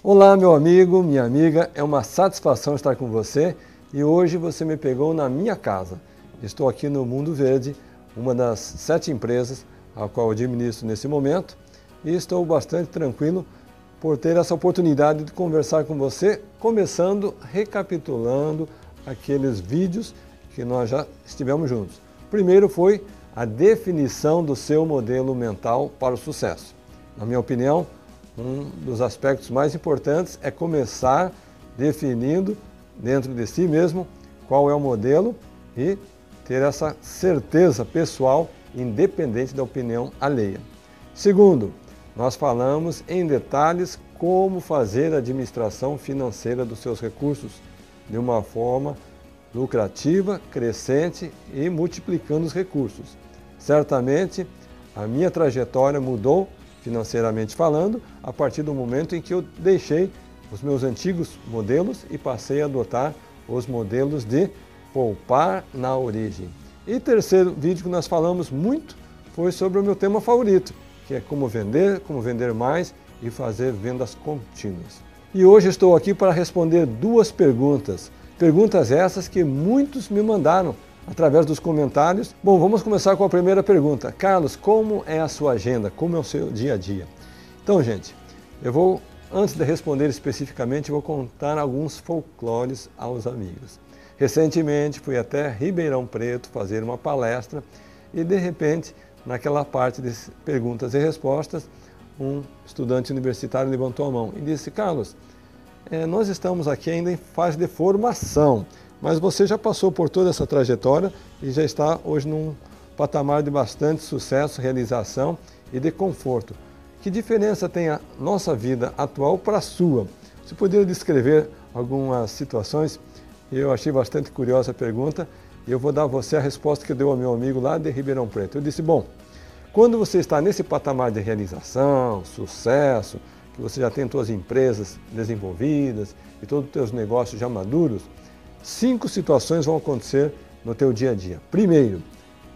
Olá, meu amigo, minha amiga, é uma satisfação estar com você e hoje você me pegou na minha casa. Estou aqui no Mundo Verde, uma das sete empresas a qual administro nesse momento e estou bastante tranquilo por ter essa oportunidade de conversar com você, começando recapitulando aqueles vídeos que nós já estivemos juntos. Primeiro foi a definição do seu modelo mental para o sucesso. Na minha opinião, um dos aspectos mais importantes é começar definindo dentro de si mesmo qual é o modelo e ter essa certeza pessoal, independente da opinião alheia. Segundo, nós falamos em detalhes como fazer a administração financeira dos seus recursos de uma forma lucrativa, crescente e multiplicando os recursos. Certamente, a minha trajetória mudou financeiramente falando, a partir do momento em que eu deixei os meus antigos modelos e passei a adotar os modelos de poupar na origem. E terceiro vídeo que nós falamos muito foi sobre o meu tema favorito, que é como vender, como vender mais e fazer vendas contínuas. E hoje estou aqui para responder duas perguntas. Perguntas essas que muitos me mandaram através dos comentários. Bom, vamos começar com a primeira pergunta. Carlos, como é a sua agenda? Como é o seu dia a dia? Então, gente, eu vou, antes de responder especificamente, vou contar alguns folclores aos amigos. Recentemente fui até Ribeirão Preto fazer uma palestra e, de repente, naquela parte de perguntas e respostas, um estudante universitário levantou a mão e disse: Carlos, é, nós estamos aqui ainda em fase de formação mas você já passou por toda essa trajetória e já está hoje num patamar de bastante sucesso, realização e de conforto. Que diferença tem a nossa vida atual para a sua? Você poderia descrever algumas situações? Eu achei bastante curiosa a pergunta e eu vou dar a você a resposta que deu ao meu amigo lá de Ribeirão Preto. Eu disse: bom, quando você está nesse patamar de realização, sucesso, que você já tem suas empresas desenvolvidas e todos os seus negócios já maduros, cinco situações vão acontecer no teu dia a dia. Primeiro,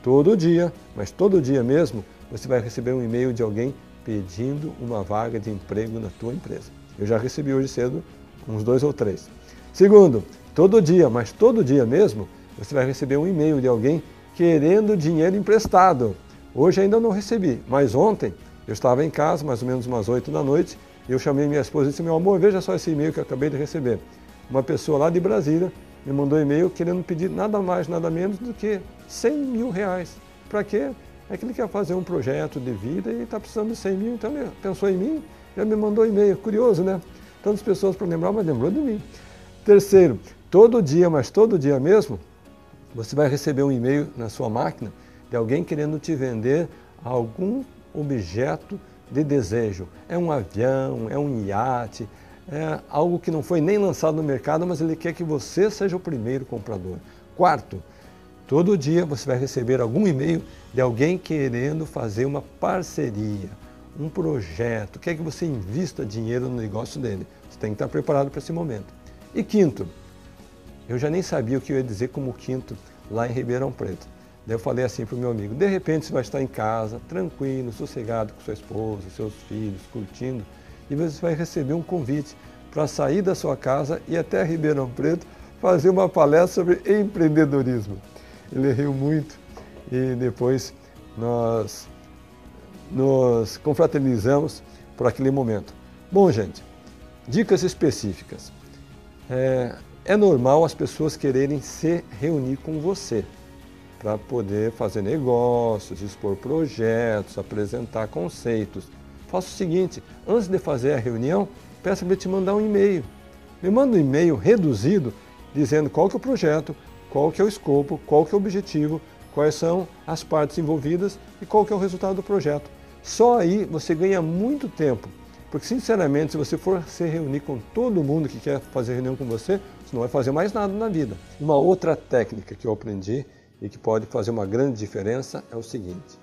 todo dia, mas todo dia mesmo, você vai receber um e-mail de alguém pedindo uma vaga de emprego na tua empresa. Eu já recebi hoje cedo uns dois ou três. Segundo, todo dia, mas todo dia mesmo, você vai receber um e-mail de alguém querendo dinheiro emprestado. Hoje ainda não recebi, mas ontem eu estava em casa, mais ou menos umas oito da noite, e eu chamei minha esposa e disse, meu amor, veja só esse e-mail que eu acabei de receber. Uma pessoa lá de Brasília me mandou e-mail querendo pedir nada mais, nada menos do que 100 mil reais. Para quê? É que ele quer fazer um projeto de vida e está precisando de 100 mil, então ele pensou em mim, já me mandou e-mail. Curioso, né? Tantas pessoas para lembrar, mas lembrou de mim. Terceiro, todo dia, mas todo dia mesmo, você vai receber um e-mail na sua máquina de alguém querendo te vender algum objeto de desejo. É um avião, é um iate, é algo que não foi nem lançado no mercado, mas ele quer que você seja o primeiro comprador. Quarto, todo dia você vai receber algum e-mail de alguém querendo fazer uma parceria, um projeto, quer que você invista dinheiro no negócio dele. Você tem que estar preparado para esse momento. E quinto, eu já nem sabia o que eu ia dizer como quinto lá em Ribeirão Preto. Daí eu falei assim para o meu amigo: de repente você vai estar em casa, tranquilo, sossegado com sua esposa, seus filhos, curtindo e você vai receber um convite para sair da sua casa e até Ribeirão Preto fazer uma palestra sobre empreendedorismo. Ele riu muito e depois nós nos confraternizamos por aquele momento. Bom, gente, dicas específicas. É, é normal as pessoas quererem se reunir com você para poder fazer negócios, expor projetos, apresentar conceitos. Faça o seguinte, antes de fazer a reunião, peça para te mandar um e-mail. Me manda um e-mail reduzido dizendo qual que é o projeto, qual que é o escopo, qual que é o objetivo, quais são as partes envolvidas e qual que é o resultado do projeto. Só aí você ganha muito tempo, porque sinceramente, se você for se reunir com todo mundo que quer fazer reunião com você, você não vai fazer mais nada na vida. Uma outra técnica que eu aprendi e que pode fazer uma grande diferença é o seguinte: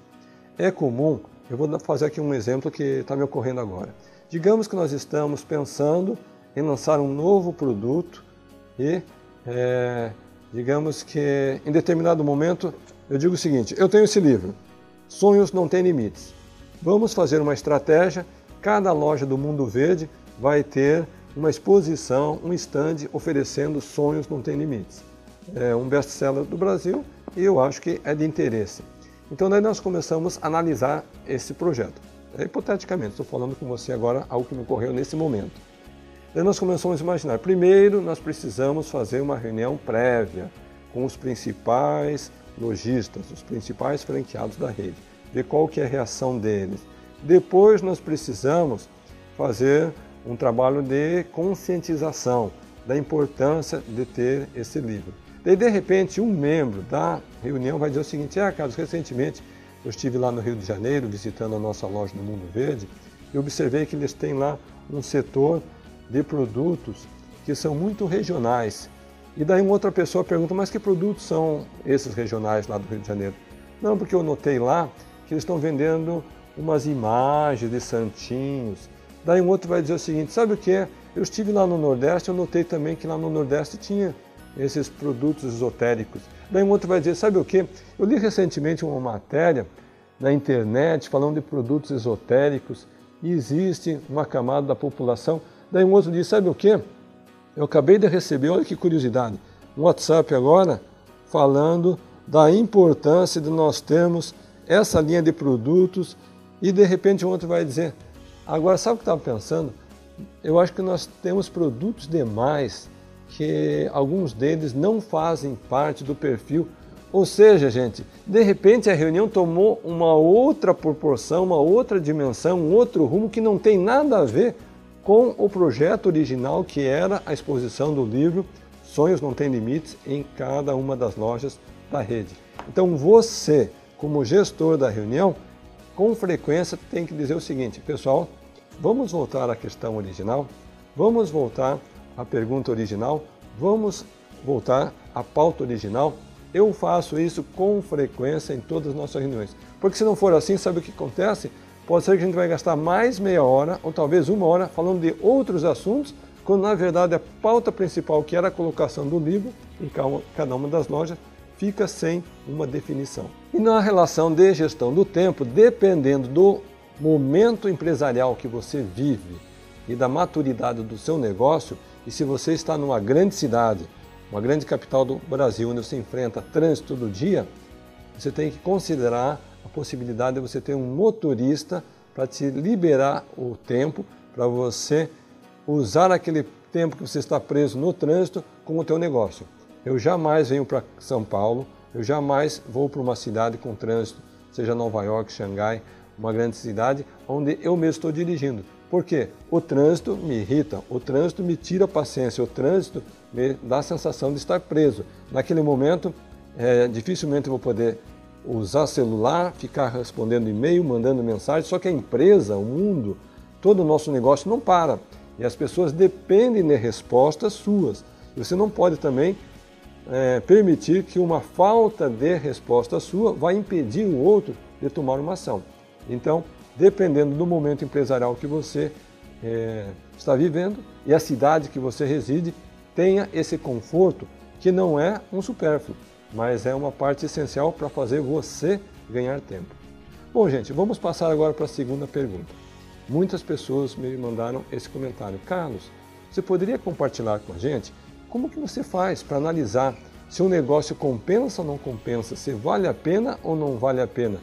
é comum eu vou fazer aqui um exemplo que está me ocorrendo agora. Digamos que nós estamos pensando em lançar um novo produto e, é, digamos que em determinado momento, eu digo o seguinte: eu tenho esse livro, Sonhos Não Têm Limites. Vamos fazer uma estratégia. Cada loja do Mundo Verde vai ter uma exposição, um stand oferecendo Sonhos Não Tem Limites. É um best-seller do Brasil e eu acho que é de interesse. Então daí nós começamos a analisar esse projeto. É, hipoteticamente, estou falando com você agora algo que me ocorreu nesse momento. Daí nós começamos a imaginar, primeiro nós precisamos fazer uma reunião prévia com os principais lojistas, os principais franqueados da rede, ver qual que é a reação deles. Depois nós precisamos fazer um trabalho de conscientização da importância de ter esse livro. Daí, de repente, um membro da reunião vai dizer o seguinte: Ah, Carlos, recentemente eu estive lá no Rio de Janeiro visitando a nossa loja do Mundo Verde e observei que eles têm lá um setor de produtos que são muito regionais. E daí uma outra pessoa pergunta: Mas que produtos são esses regionais lá do Rio de Janeiro? Não, porque eu notei lá que eles estão vendendo umas imagens de santinhos. Daí um outro vai dizer o seguinte: Sabe o que? Eu estive lá no Nordeste, eu notei também que lá no Nordeste tinha esses produtos esotéricos. Daí um outro vai dizer, sabe o que? Eu li recentemente uma matéria na internet falando de produtos esotéricos e existe uma camada da população. Daí um outro diz, sabe o que? Eu acabei de receber, olha que curiosidade, um WhatsApp agora falando da importância de nós termos essa linha de produtos e de repente um outro vai dizer, agora sabe o que eu estava pensando? Eu acho que nós temos produtos demais que alguns deles não fazem parte do perfil. Ou seja, gente, de repente a reunião tomou uma outra proporção, uma outra dimensão, um outro rumo que não tem nada a ver com o projeto original que era a exposição do livro Sonhos Não Têm Limites em cada uma das lojas da rede. Então você, como gestor da reunião, com frequência tem que dizer o seguinte, pessoal, vamos voltar à questão original, vamos voltar a pergunta original, vamos voltar à pauta original. Eu faço isso com frequência em todas as nossas reuniões. Porque se não for assim, sabe o que acontece? Pode ser que a gente vai gastar mais meia hora ou talvez uma hora falando de outros assuntos, quando na verdade a pauta principal, que era a colocação do livro em cada uma das lojas, fica sem uma definição. E na relação de gestão do tempo, dependendo do momento empresarial que você vive, e da maturidade do seu negócio, e se você está numa grande cidade, uma grande capital do Brasil, onde você enfrenta trânsito todo dia, você tem que considerar a possibilidade de você ter um motorista para te liberar o tempo, para você usar aquele tempo que você está preso no trânsito com o teu negócio. Eu jamais venho para São Paulo, eu jamais vou para uma cidade com trânsito, seja Nova York, Xangai, uma grande cidade, onde eu mesmo estou dirigindo. Por quê? O trânsito me irrita, o trânsito me tira a paciência, o trânsito me dá a sensação de estar preso. Naquele momento, é, dificilmente eu vou poder usar celular, ficar respondendo e-mail, mandando mensagem, só que a empresa, o mundo, todo o nosso negócio não para. E as pessoas dependem de respostas suas. Você não pode também é, permitir que uma falta de resposta sua vá impedir o outro de tomar uma ação. Então, dependendo do momento empresarial que você é, está vivendo e a cidade que você reside, tenha esse conforto que não é um supérfluo, mas é uma parte essencial para fazer você ganhar tempo. Bom, gente, vamos passar agora para a segunda pergunta. Muitas pessoas me mandaram esse comentário. Carlos, você poderia compartilhar com a gente como que você faz para analisar se um negócio compensa ou não compensa, se vale a pena ou não vale a pena?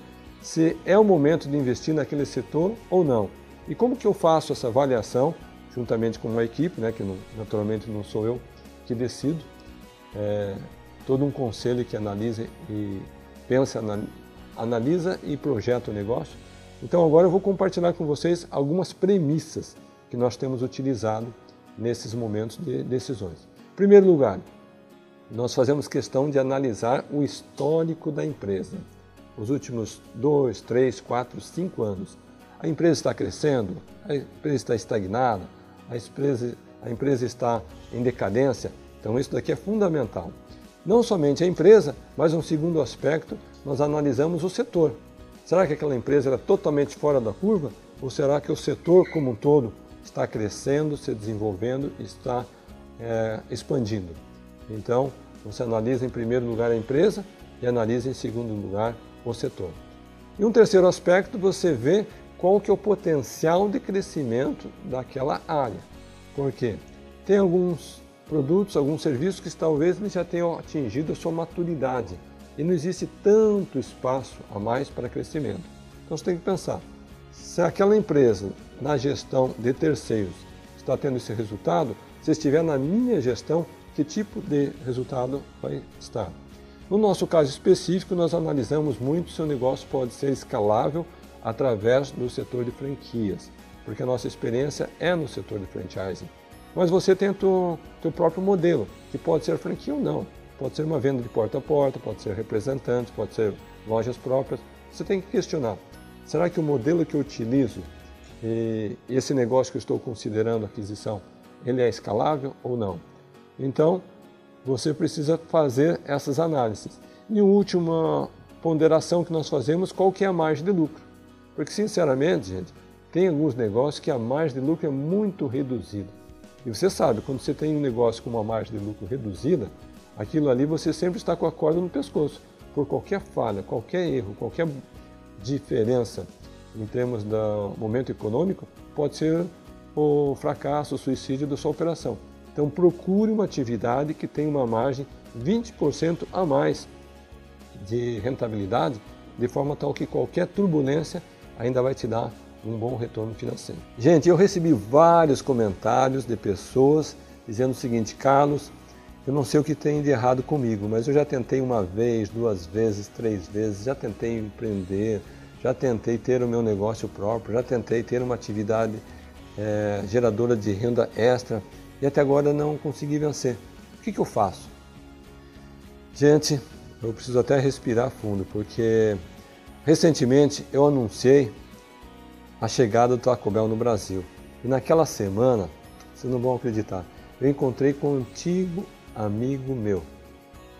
Se é o momento de investir naquele setor ou não. E como que eu faço essa avaliação, juntamente com uma equipe, né, que não, naturalmente não sou eu que decido, é, todo um conselho que analisa e pensa, analisa e projeta o negócio. Então agora eu vou compartilhar com vocês algumas premissas que nós temos utilizado nesses momentos de decisões. Em primeiro lugar, nós fazemos questão de analisar o histórico da empresa os últimos dois, três, quatro, cinco anos. A empresa está crescendo, a empresa está estagnada, a empresa, a empresa está em decadência. Então, isso daqui é fundamental. Não somente a empresa, mas um segundo aspecto, nós analisamos o setor. Será que aquela empresa era totalmente fora da curva? Ou será que o setor como um todo está crescendo, se desenvolvendo, está é, expandindo? Então, você analisa em primeiro lugar a empresa e analisa em segundo lugar o setor. E um terceiro aspecto, você vê qual que é o potencial de crescimento daquela área. Por quê? Tem alguns produtos, alguns serviços que talvez já tenham atingido a sua maturidade e não existe tanto espaço a mais para crescimento. Então você tem que pensar, se aquela empresa na gestão de terceiros está tendo esse resultado, se estiver na minha gestão, que tipo de resultado vai estar? No nosso caso específico, nós analisamos muito se o negócio pode ser escalável através do setor de franquias, porque a nossa experiência é no setor de franchising. Mas você tem o teu próprio modelo, que pode ser franquia ou não. Pode ser uma venda de porta a porta, pode ser representantes, pode ser lojas próprias. Você tem que questionar: será que o modelo que eu utilizo e esse negócio que eu estou considerando aquisição, ele é escalável ou não? Então, você precisa fazer essas análises. E última ponderação que nós fazemos, qual que é a margem de lucro? Porque, sinceramente, gente, tem alguns negócios que a margem de lucro é muito reduzida. E você sabe, quando você tem um negócio com uma margem de lucro reduzida, aquilo ali você sempre está com a corda no pescoço. Por qualquer falha, qualquer erro, qualquer diferença em termos do momento econômico, pode ser o fracasso, o suicídio da sua operação. Então procure uma atividade que tenha uma margem 20% a mais de rentabilidade, de forma tal que qualquer turbulência ainda vai te dar um bom retorno financeiro. Gente, eu recebi vários comentários de pessoas dizendo o seguinte, Carlos, eu não sei o que tem de errado comigo, mas eu já tentei uma vez, duas vezes, três vezes, já tentei empreender, já tentei ter o meu negócio próprio, já tentei ter uma atividade é, geradora de renda extra e até agora não consegui vencer. O que, que eu faço? Gente, eu preciso até respirar fundo, porque recentemente eu anunciei a chegada do Taco Bell no Brasil. E naquela semana, vocês não vão acreditar, eu encontrei com um antigo amigo meu,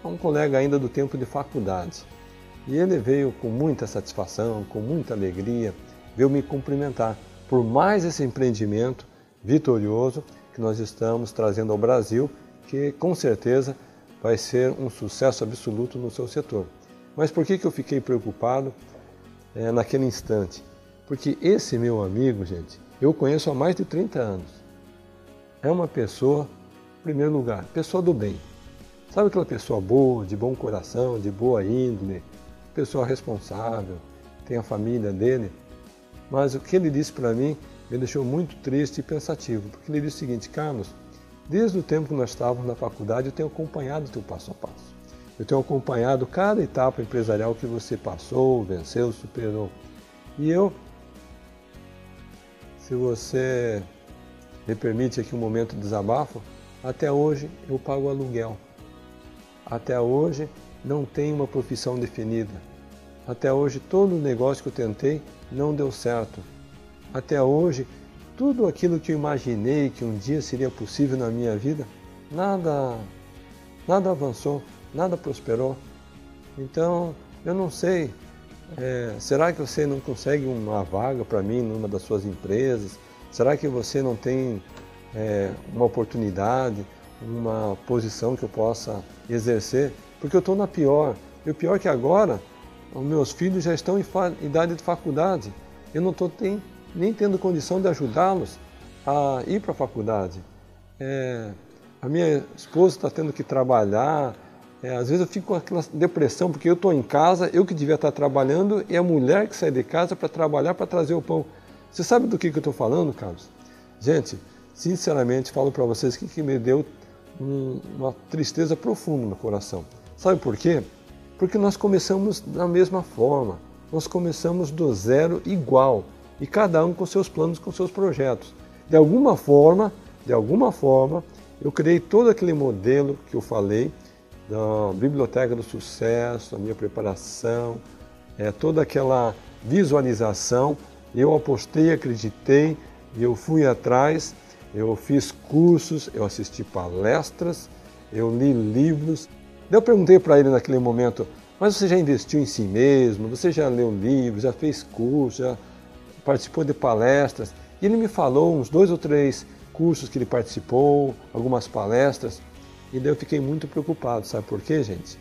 um colega ainda do tempo de faculdade. E ele veio com muita satisfação, com muita alegria, veio me cumprimentar por mais esse empreendimento vitorioso que nós estamos trazendo ao Brasil, que com certeza vai ser um sucesso absoluto no seu setor. Mas por que, que eu fiquei preocupado é, naquele instante? Porque esse meu amigo, gente, eu conheço há mais de 30 anos. É uma pessoa, em primeiro lugar, pessoa do bem. Sabe aquela pessoa boa, de bom coração, de boa índole, pessoa responsável, tem a família dele? Mas o que ele disse para mim me deixou muito triste e pensativo, porque ele disse o seguinte, Carlos, desde o tempo que nós estávamos na faculdade, eu tenho acompanhado o teu passo a passo. Eu tenho acompanhado cada etapa empresarial que você passou, venceu, superou. E eu, se você me permite aqui um momento de desabafo, até hoje eu pago aluguel. Até hoje não tenho uma profissão definida. Até hoje todo o negócio que eu tentei não deu certo até hoje, tudo aquilo que eu imaginei que um dia seria possível na minha vida, nada, nada avançou, nada prosperou. Então, eu não sei, é, será que você não consegue uma vaga para mim numa das suas empresas? Será que você não tem é, uma oportunidade, uma posição que eu possa exercer? Porque eu estou na pior. E o pior é que agora, os meus filhos já estão em idade de faculdade. Eu não estou nem tendo condição de ajudá-los a ir para a faculdade. É, a minha esposa está tendo que trabalhar, é, às vezes eu fico com aquela depressão, porque eu estou em casa, eu que devia estar trabalhando, e a mulher que sai de casa para trabalhar, para trazer o pão. Você sabe do que, que eu estou falando, Carlos? Gente, sinceramente, falo para vocês que, que me deu um, uma tristeza profunda no coração. Sabe por quê? Porque nós começamos da mesma forma, nós começamos do zero igual e cada um com seus planos, com seus projetos. De alguma forma, de alguma forma, eu criei todo aquele modelo que eu falei da biblioteca do sucesso, a minha preparação, é, toda aquela visualização. Eu apostei, acreditei, eu fui atrás, eu fiz cursos, eu assisti palestras, eu li livros. Eu perguntei para ele naquele momento, mas você já investiu em si mesmo? Você já leu livros, já fez curso, já participou de palestras, e ele me falou uns dois ou três cursos que ele participou, algumas palestras, e daí eu fiquei muito preocupado, sabe por quê, gente?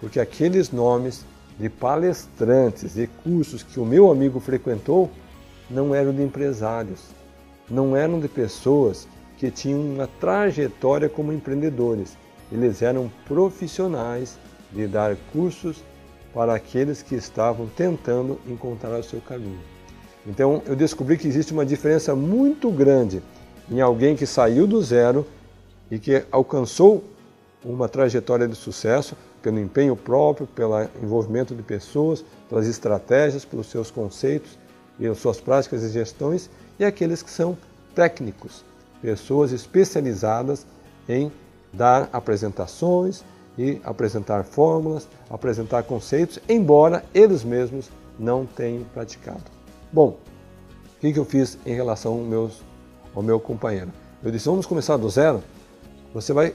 Porque aqueles nomes de palestrantes e cursos que o meu amigo frequentou não eram de empresários, não eram de pessoas que tinham uma trajetória como empreendedores. Eles eram profissionais de dar cursos para aqueles que estavam tentando encontrar o seu caminho. Então eu descobri que existe uma diferença muito grande em alguém que saiu do zero e que alcançou uma trajetória de sucesso pelo empenho próprio, pelo envolvimento de pessoas, pelas estratégias, pelos seus conceitos e suas práticas e gestões, e aqueles que são técnicos, pessoas especializadas em dar apresentações e apresentar fórmulas, apresentar conceitos, embora eles mesmos não tenham praticado. Bom, o que eu fiz em relação ao, meus, ao meu companheiro? Eu disse: vamos começar do zero. Você vai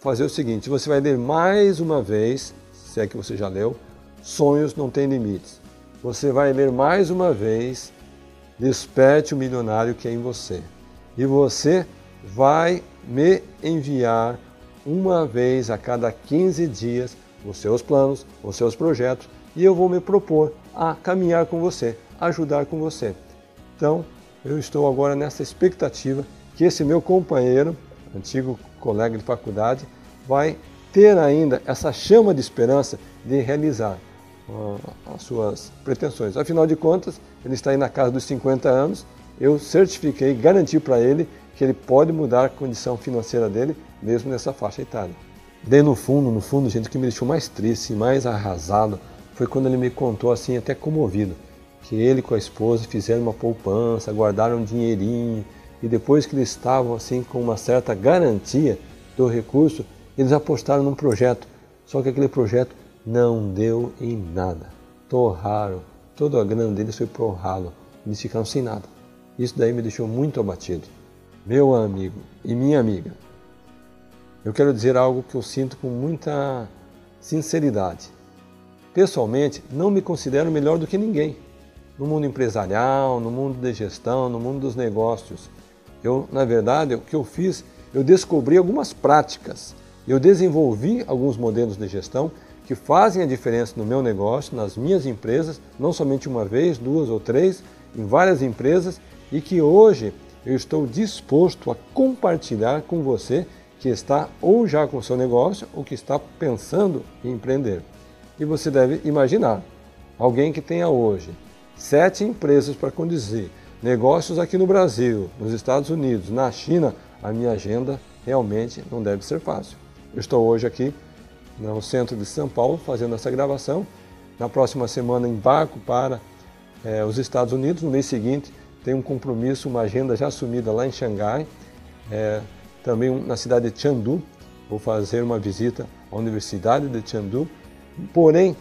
fazer o seguinte: você vai ler mais uma vez, se é que você já leu, Sonhos Não Têm Limites. Você vai ler mais uma vez, Desperte o Milionário que é em você. E você vai me enviar uma vez a cada 15 dias os seus planos, os seus projetos, e eu vou me propor a caminhar com você, ajudar com você. Então, eu estou agora nessa expectativa que esse meu companheiro, antigo colega de faculdade, vai ter ainda essa chama de esperança de realizar uh, as suas pretensões. Afinal de contas, ele está aí na casa dos 50 anos, eu certifiquei, garanti para ele que ele pode mudar a condição financeira dele, mesmo nessa faixa etária. Daí no fundo, no fundo, gente, o que me deixou mais triste, mais arrasado, foi quando ele me contou assim, até comovido, que ele com a esposa fizeram uma poupança, guardaram um dinheirinho, e depois que eles estavam assim com uma certa garantia do recurso, eles apostaram num projeto, só que aquele projeto não deu em nada. Torraram, toda a grana deles foi pro ralo, eles ficaram sem nada. Isso daí me deixou muito abatido. Meu amigo e minha amiga, eu quero dizer algo que eu sinto com muita sinceridade. Pessoalmente, não me considero melhor do que ninguém. No mundo empresarial, no mundo de gestão, no mundo dos negócios. Eu, na verdade, o que eu fiz, eu descobri algumas práticas eu desenvolvi alguns modelos de gestão que fazem a diferença no meu negócio, nas minhas empresas, não somente uma vez, duas ou três, em várias empresas e que hoje eu estou disposto a compartilhar com você que está ou já com seu negócio ou que está pensando em empreender. E você deve imaginar alguém que tenha hoje sete empresas para conduzir, negócios aqui no Brasil, nos Estados Unidos, na China, a minha agenda realmente não deve ser fácil. Eu estou hoje aqui no centro de São Paulo fazendo essa gravação. Na próxima semana embarco para é, os Estados Unidos. No mês seguinte tenho um compromisso, uma agenda já assumida lá em Xangai, é, também na cidade de Chengdu. Vou fazer uma visita à Universidade de Chengdu. Porém,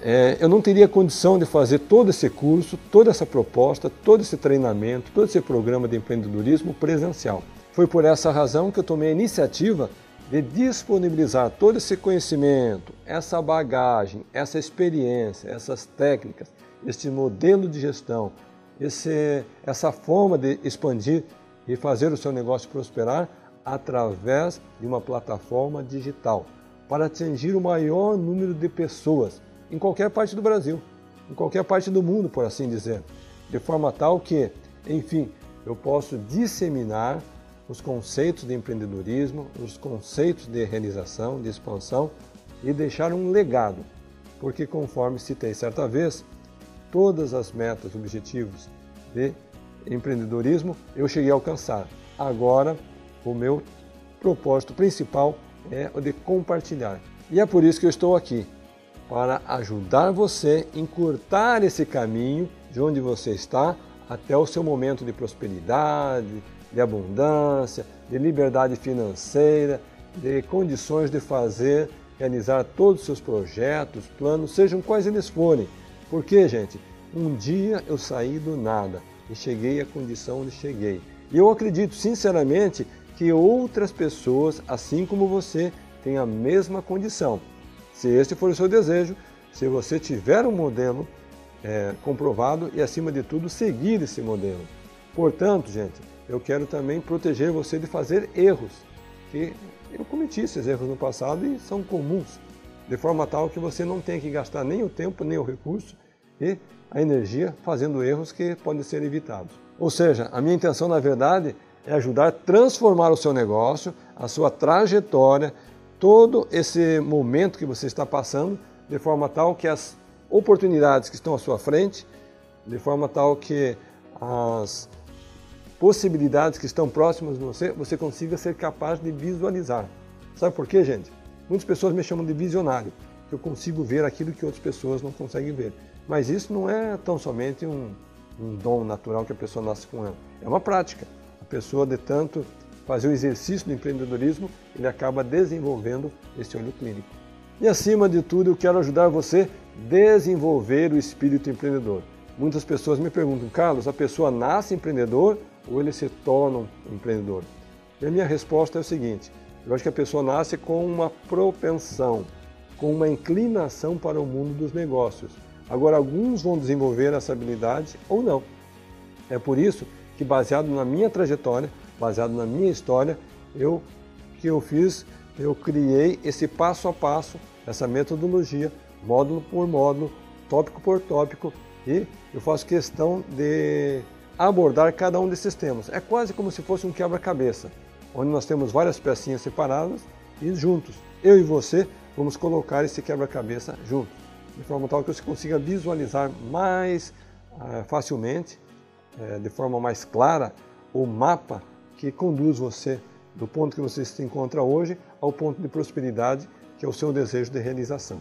é, eu não teria condição de fazer todo esse curso, toda essa proposta, todo esse treinamento, todo esse programa de empreendedorismo presencial. Foi por essa razão que eu tomei a iniciativa de disponibilizar todo esse conhecimento, essa bagagem, essa experiência, essas técnicas, este modelo de gestão, esse, essa forma de expandir e fazer o seu negócio prosperar através de uma plataforma digital para atingir o maior número de pessoas em qualquer parte do Brasil, em qualquer parte do mundo, por assim dizer, de forma tal que, enfim, eu posso disseminar os conceitos de empreendedorismo, os conceitos de realização, de expansão e deixar um legado, porque conforme citei certa vez, todas as metas, objetivos de empreendedorismo eu cheguei a alcançar. Agora, o meu propósito principal é o de compartilhar. E é por isso que eu estou aqui, para ajudar você a encurtar esse caminho de onde você está até o seu momento de prosperidade, de abundância, de liberdade financeira, de condições de fazer, realizar todos os seus projetos, planos, sejam quais eles forem. Porque, gente, um dia eu saí do nada e cheguei à condição onde cheguei. E eu acredito sinceramente que outras pessoas, assim como você, têm a mesma condição. Se este for o seu desejo, se você tiver um modelo é, comprovado e, acima de tudo, seguir esse modelo. Portanto, gente, eu quero também proteger você de fazer erros, que eu cometi esses erros no passado e são comuns, de forma tal que você não tenha que gastar nem o tempo nem o recurso e a energia fazendo erros que podem ser evitados. Ou seja, a minha intenção, na verdade, é ajudar a transformar o seu negócio, a sua trajetória, todo esse momento que você está passando, de forma tal que as oportunidades que estão à sua frente, de forma tal que as possibilidades que estão próximas de você, você consiga ser capaz de visualizar. Sabe por quê, gente? Muitas pessoas me chamam de visionário, que eu consigo ver aquilo que outras pessoas não conseguem ver. Mas isso não é tão somente um, um dom natural que a pessoa nasce com ela. É uma prática. A pessoa, de tanto fazer o exercício do empreendedorismo, ele acaba desenvolvendo esse olho clínico. E acima de tudo, eu quero ajudar você a desenvolver o espírito empreendedor. Muitas pessoas me perguntam, Carlos, a pessoa nasce empreendedor ou ele se torna um empreendedor? E a minha resposta é o seguinte: eu acho que a pessoa nasce com uma propensão, com uma inclinação para o mundo dos negócios. Agora, alguns vão desenvolver essa habilidade ou não. É por isso que, baseado na minha trajetória, baseado na minha história, eu que eu fiz, eu criei esse passo a passo, essa metodologia, módulo por módulo, tópico por tópico, e eu faço questão de abordar cada um desses temas. É quase como se fosse um quebra-cabeça, onde nós temos várias pecinhas separadas e juntos, eu e você, vamos colocar esse quebra-cabeça juntos de forma tal que você consiga visualizar mais uh, facilmente, uh, de forma mais clara, o mapa que conduz você do ponto que você se encontra hoje ao ponto de prosperidade, que é o seu desejo de realização.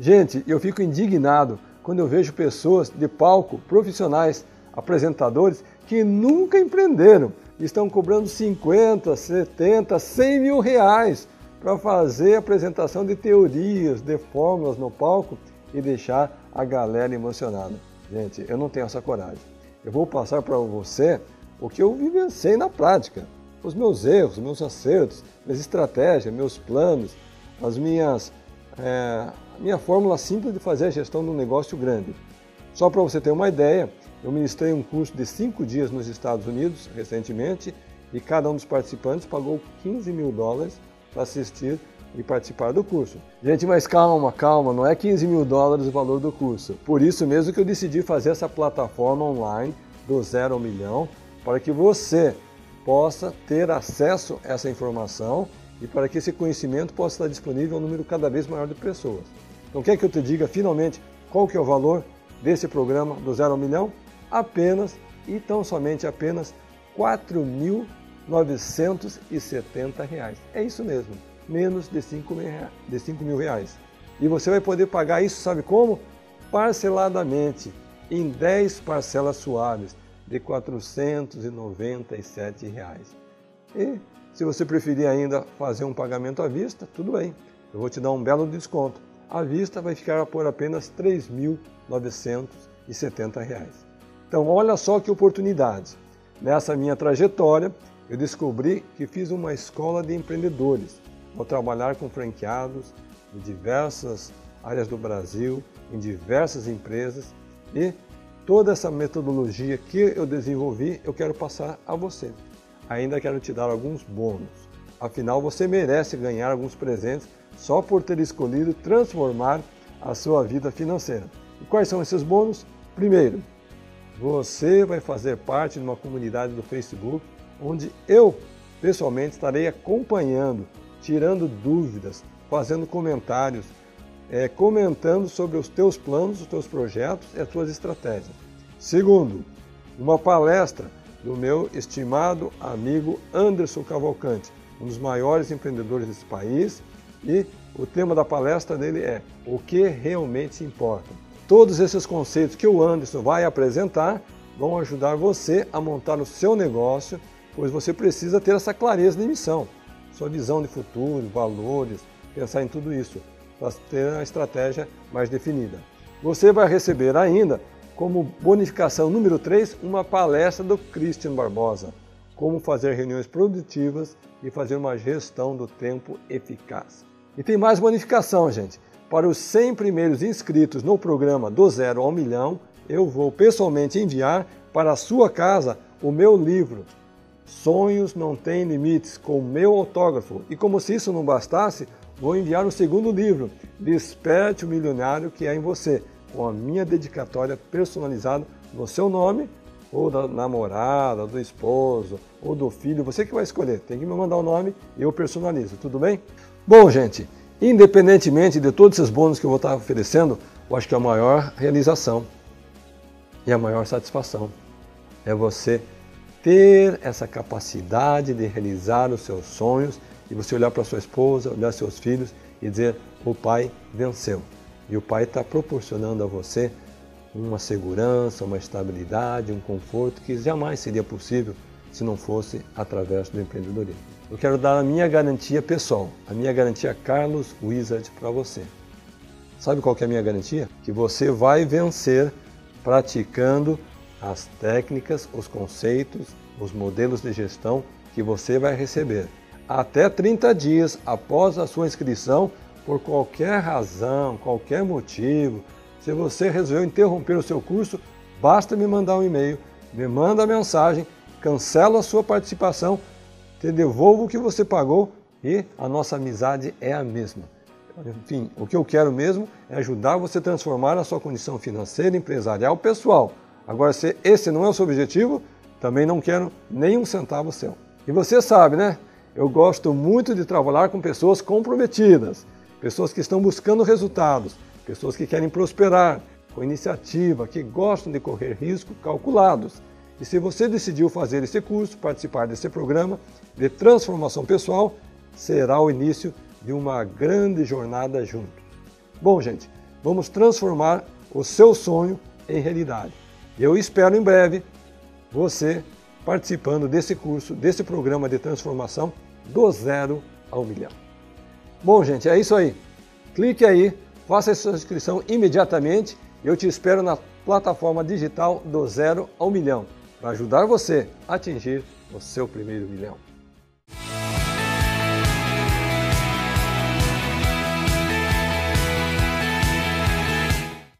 Gente, eu fico indignado quando eu vejo pessoas de palco, profissionais, apresentadores, que nunca empreenderam estão cobrando 50, 70, 100 mil reais para fazer apresentação de teorias, de fórmulas no palco e deixar a galera emocionada. Gente, eu não tenho essa coragem. Eu vou passar para você o que eu vivenciei na prática, os meus erros, meus acertos, minhas estratégias, meus planos, as minhas, é, minha fórmula simples de fazer a gestão de um negócio grande. Só para você ter uma ideia, eu ministrei um curso de cinco dias nos Estados Unidos recentemente e cada um dos participantes pagou 15 mil dólares para assistir e participar do curso. Gente, mas calma, calma, não é 15 mil dólares o valor do curso. Por isso mesmo que eu decidi fazer essa plataforma online do zero ao milhão, para que você possa ter acesso a essa informação e para que esse conhecimento possa estar disponível a um número cada vez maior de pessoas. Então quer que eu te diga finalmente qual que é o valor desse programa do zero ao milhão? Apenas e tão somente apenas R$ 4.970. É isso mesmo menos de 5 mil, de 5 mil reais. E você vai poder pagar isso, sabe como? Parceladamente, em 10 parcelas suaves de 497 reais. E se você preferir ainda fazer um pagamento à vista, tudo bem, eu vou te dar um belo desconto. À vista vai ficar por apenas R$ 3.970. Então, olha só que oportunidade. Nessa minha trajetória, eu descobri que fiz uma escola de empreendedores ao trabalhar com franqueados em diversas áreas do Brasil, em diversas empresas e toda essa metodologia que eu desenvolvi eu quero passar a você. Ainda quero te dar alguns bônus. Afinal, você merece ganhar alguns presentes só por ter escolhido transformar a sua vida financeira. E quais são esses bônus? Primeiro, você vai fazer parte de uma comunidade do Facebook onde eu pessoalmente estarei acompanhando tirando dúvidas, fazendo comentários, é, comentando sobre os teus planos, os teus projetos e as tuas estratégias. Segundo, uma palestra do meu estimado amigo Anderson Cavalcante, um dos maiores empreendedores desse país, e o tema da palestra dele é O que realmente importa. Todos esses conceitos que o Anderson vai apresentar vão ajudar você a montar o seu negócio, pois você precisa ter essa clareza de missão sua visão de futuro, valores, pensar em tudo isso, para ter a estratégia mais definida. Você vai receber ainda, como bonificação número 3, uma palestra do Christian Barbosa, como fazer reuniões produtivas e fazer uma gestão do tempo eficaz. E tem mais bonificação, gente. Para os 100 primeiros inscritos no programa do Zero ao Milhão, eu vou pessoalmente enviar para a sua casa o meu livro Sonhos não têm limites, com meu autógrafo. E como se isso não bastasse, vou enviar o um segundo livro, Desperte o Milionário que é em você, com a minha dedicatória personalizada no seu nome ou da namorada, do esposo, ou do filho, você que vai escolher. Tem que me mandar o nome e eu personalizo, tudo bem? Bom, gente, independentemente de todos esses bônus que eu vou estar oferecendo, eu acho que a maior realização e a maior satisfação é você ter essa capacidade de realizar os seus sonhos e você olhar para sua esposa, olhar seus filhos e dizer: o pai venceu. E o pai está proporcionando a você uma segurança, uma estabilidade, um conforto que jamais seria possível se não fosse através do empreendedorismo. Eu quero dar a minha garantia pessoal, a minha garantia Carlos Wizard para você. Sabe qual é a minha garantia? Que você vai vencer praticando as técnicas, os conceitos, os modelos de gestão que você vai receber. Até 30 dias após a sua inscrição, por qualquer razão, qualquer motivo, se você resolveu interromper o seu curso, basta me mandar um e-mail, me manda a mensagem, cancela a sua participação, te devolvo o que você pagou e a nossa amizade é a mesma. Enfim, o que eu quero mesmo é ajudar você a transformar a sua condição financeira, empresarial, pessoal. Agora, se esse não é o seu objetivo, também não quero nem um centavo seu. E você sabe, né? Eu gosto muito de trabalhar com pessoas comprometidas, pessoas que estão buscando resultados, pessoas que querem prosperar, com iniciativa, que gostam de correr riscos calculados. E se você decidiu fazer esse curso, participar desse programa de transformação pessoal, será o início de uma grande jornada junto. Bom, gente, vamos transformar o seu sonho em realidade. Eu espero em breve você participando desse curso, desse programa de transformação do zero ao milhão. Bom, gente, é isso aí. Clique aí Faça a sua inscrição imediatamente eu te espero na plataforma digital do zero ao milhão para ajudar você a atingir o seu primeiro milhão.